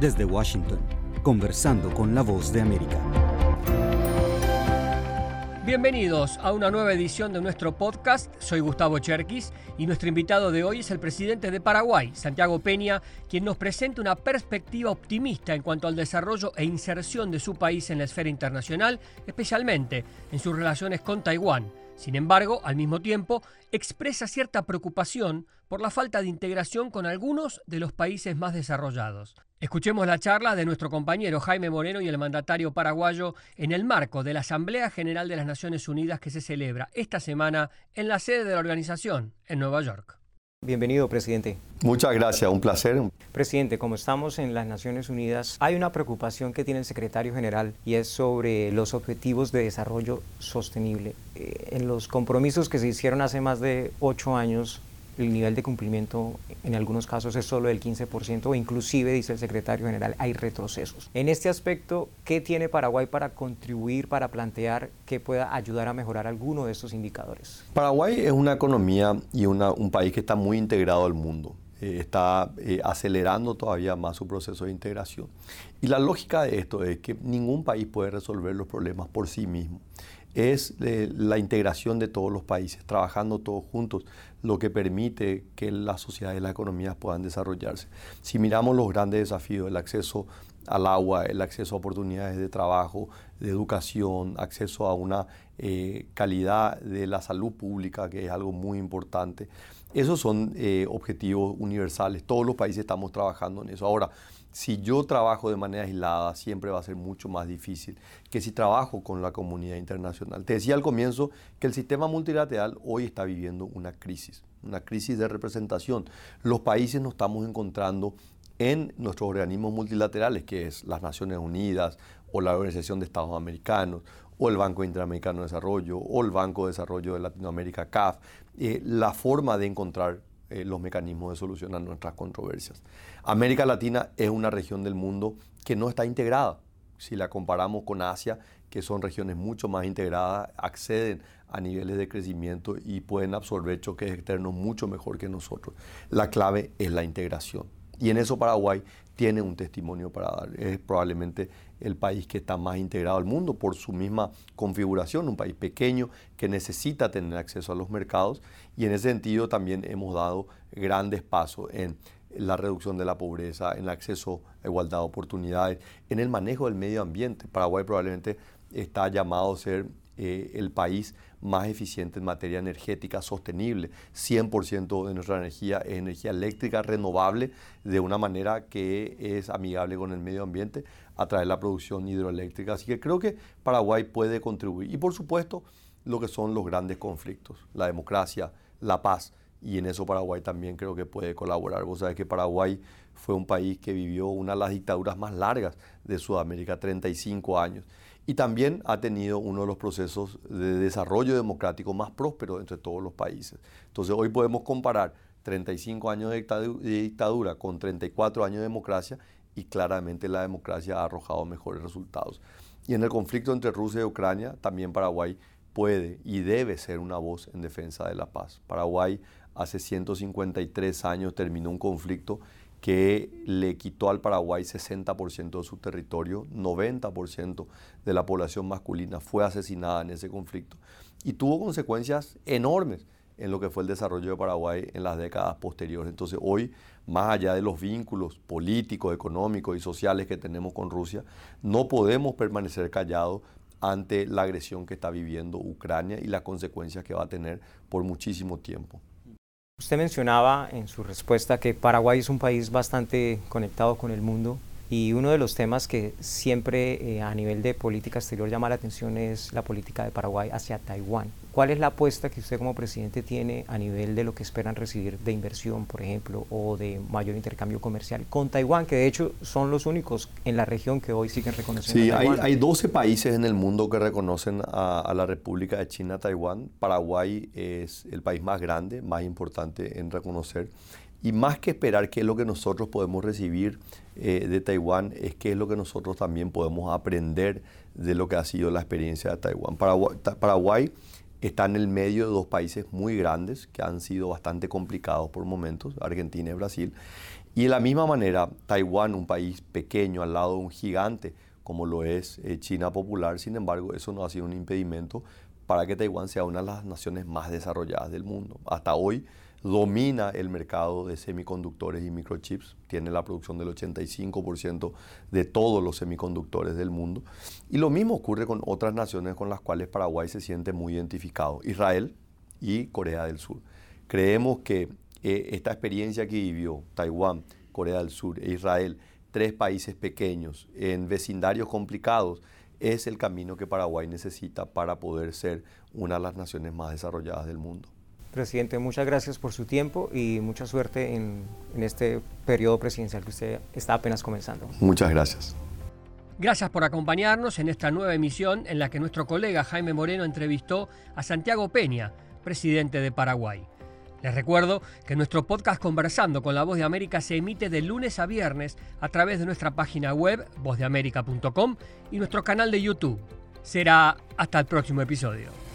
Desde Washington, conversando con la voz de América. Bienvenidos a una nueva edición de nuestro podcast. Soy Gustavo Cherkis y nuestro invitado de hoy es el presidente de Paraguay, Santiago Peña, quien nos presenta una perspectiva optimista en cuanto al desarrollo e inserción de su país en la esfera internacional, especialmente en sus relaciones con Taiwán. Sin embargo, al mismo tiempo, expresa cierta preocupación por la falta de integración con algunos de los países más desarrollados. Escuchemos la charla de nuestro compañero Jaime Moreno y el mandatario paraguayo en el marco de la Asamblea General de las Naciones Unidas que se celebra esta semana en la sede de la organización en Nueva York. Bienvenido, presidente. Muchas gracias, un placer. Presidente, como estamos en las Naciones Unidas, hay una preocupación que tiene el secretario general y es sobre los objetivos de desarrollo sostenible. Eh, en los compromisos que se hicieron hace más de ocho años, el nivel de cumplimiento en algunos casos es solo del 15% o inclusive, dice el secretario general, hay retrocesos. En este aspecto, ¿qué tiene Paraguay para contribuir, para plantear que pueda ayudar a mejorar alguno de estos indicadores? Paraguay es una economía y un país que está muy integrado al mundo. Eh, está eh, acelerando todavía más su proceso de integración. Y la lógica de esto es que ningún país puede resolver los problemas por sí mismo es eh, la integración de todos los países, trabajando todos juntos, lo que permite que la sociedad y las economías puedan desarrollarse. Si miramos los grandes desafíos, el acceso al agua, el acceso a oportunidades de trabajo, de educación, acceso a una eh, calidad de la salud pública, que es algo muy importante. Esos son eh, objetivos universales. Todos los países estamos trabajando en eso. Ahora, si yo trabajo de manera aislada, siempre va a ser mucho más difícil que si trabajo con la comunidad internacional. Te decía al comienzo que el sistema multilateral hoy está viviendo una crisis, una crisis de representación. Los países nos estamos encontrando en nuestros organismos multilaterales, que es las Naciones Unidas o la Organización de Estados Americanos o el Banco Interamericano de Desarrollo o el Banco de Desarrollo de Latinoamérica, CAF, eh, la forma de encontrar eh, los mecanismos de solución a nuestras controversias. América Latina es una región del mundo que no está integrada. Si la comparamos con Asia, que son regiones mucho más integradas, acceden a niveles de crecimiento y pueden absorber choques externos mucho mejor que nosotros. La clave es la integración. Y en eso Paraguay tiene un testimonio para dar. Es probablemente el país que está más integrado al mundo por su misma configuración, un país pequeño que necesita tener acceso a los mercados y en ese sentido también hemos dado grandes pasos en la reducción de la pobreza, en el acceso a igualdad de oportunidades, en el manejo del medio ambiente. Paraguay probablemente está llamado a ser eh, el país más eficiente en materia energética sostenible. 100% de nuestra energía es energía eléctrica renovable de una manera que es amigable con el medio ambiente a través de la producción hidroeléctrica. Así que creo que Paraguay puede contribuir. Y por supuesto, lo que son los grandes conflictos, la democracia, la paz. Y en eso Paraguay también creo que puede colaborar. Vos sabés que Paraguay fue un país que vivió una de las dictaduras más largas de Sudamérica, 35 años y también ha tenido uno de los procesos de desarrollo democrático más prósperos entre todos los países. Entonces hoy podemos comparar 35 años de dictadura con 34 años de democracia y claramente la democracia ha arrojado mejores resultados. Y en el conflicto entre Rusia y Ucrania, también Paraguay puede y debe ser una voz en defensa de la paz. Paraguay hace 153 años terminó un conflicto que le quitó al Paraguay 60% de su territorio, 90% de la población masculina fue asesinada en ese conflicto y tuvo consecuencias enormes en lo que fue el desarrollo de Paraguay en las décadas posteriores. Entonces hoy, más allá de los vínculos políticos, económicos y sociales que tenemos con Rusia, no podemos permanecer callados ante la agresión que está viviendo Ucrania y las consecuencias que va a tener por muchísimo tiempo. Usted mencionaba en su respuesta que Paraguay es un país bastante conectado con el mundo y uno de los temas que siempre eh, a nivel de política exterior llama la atención es la política de Paraguay hacia Taiwán. ¿Cuál es la apuesta que usted como presidente tiene a nivel de lo que esperan recibir de inversión, por ejemplo, o de mayor intercambio comercial con Taiwán, que de hecho son los únicos en la región que hoy siguen reconociendo sí, Taiwán? Hay, hay 12 países en el mundo que reconocen a, a la República de China, Taiwán. Paraguay es el país más grande, más importante en reconocer. Y más que esperar qué es lo que nosotros podemos recibir eh, de Taiwán, es qué es lo que nosotros también podemos aprender de lo que ha sido la experiencia de Taiwán. Paraguay, está en el medio de dos países muy grandes que han sido bastante complicados por momentos, Argentina y Brasil. Y de la misma manera, Taiwán, un país pequeño al lado de un gigante como lo es eh, China Popular, sin embargo, eso no ha sido un impedimento para que Taiwán sea una de las naciones más desarrolladas del mundo. Hasta hoy domina el mercado de semiconductores y microchips, tiene la producción del 85% de todos los semiconductores del mundo. Y lo mismo ocurre con otras naciones con las cuales Paraguay se siente muy identificado, Israel y Corea del Sur. Creemos que eh, esta experiencia que vivió Taiwán, Corea del Sur e Israel, tres países pequeños en vecindarios complicados, es el camino que Paraguay necesita para poder ser una de las naciones más desarrolladas del mundo. Presidente, muchas gracias por su tiempo y mucha suerte en, en, este periodo presidencial que usted está apenas comenzando. Muchas gracias. Gracias por acompañarnos en esta nueva emisión en la que nuestro colega Jaime Moreno entrevistó a Santiago Peña, presidente de Paraguay. Les recuerdo que nuestro podcast Conversando con la Voz de América se emite de lunes a viernes a través de nuestra página web vozdeamerica.com y nuestro canal de YouTube. Será hasta el próximo episodio.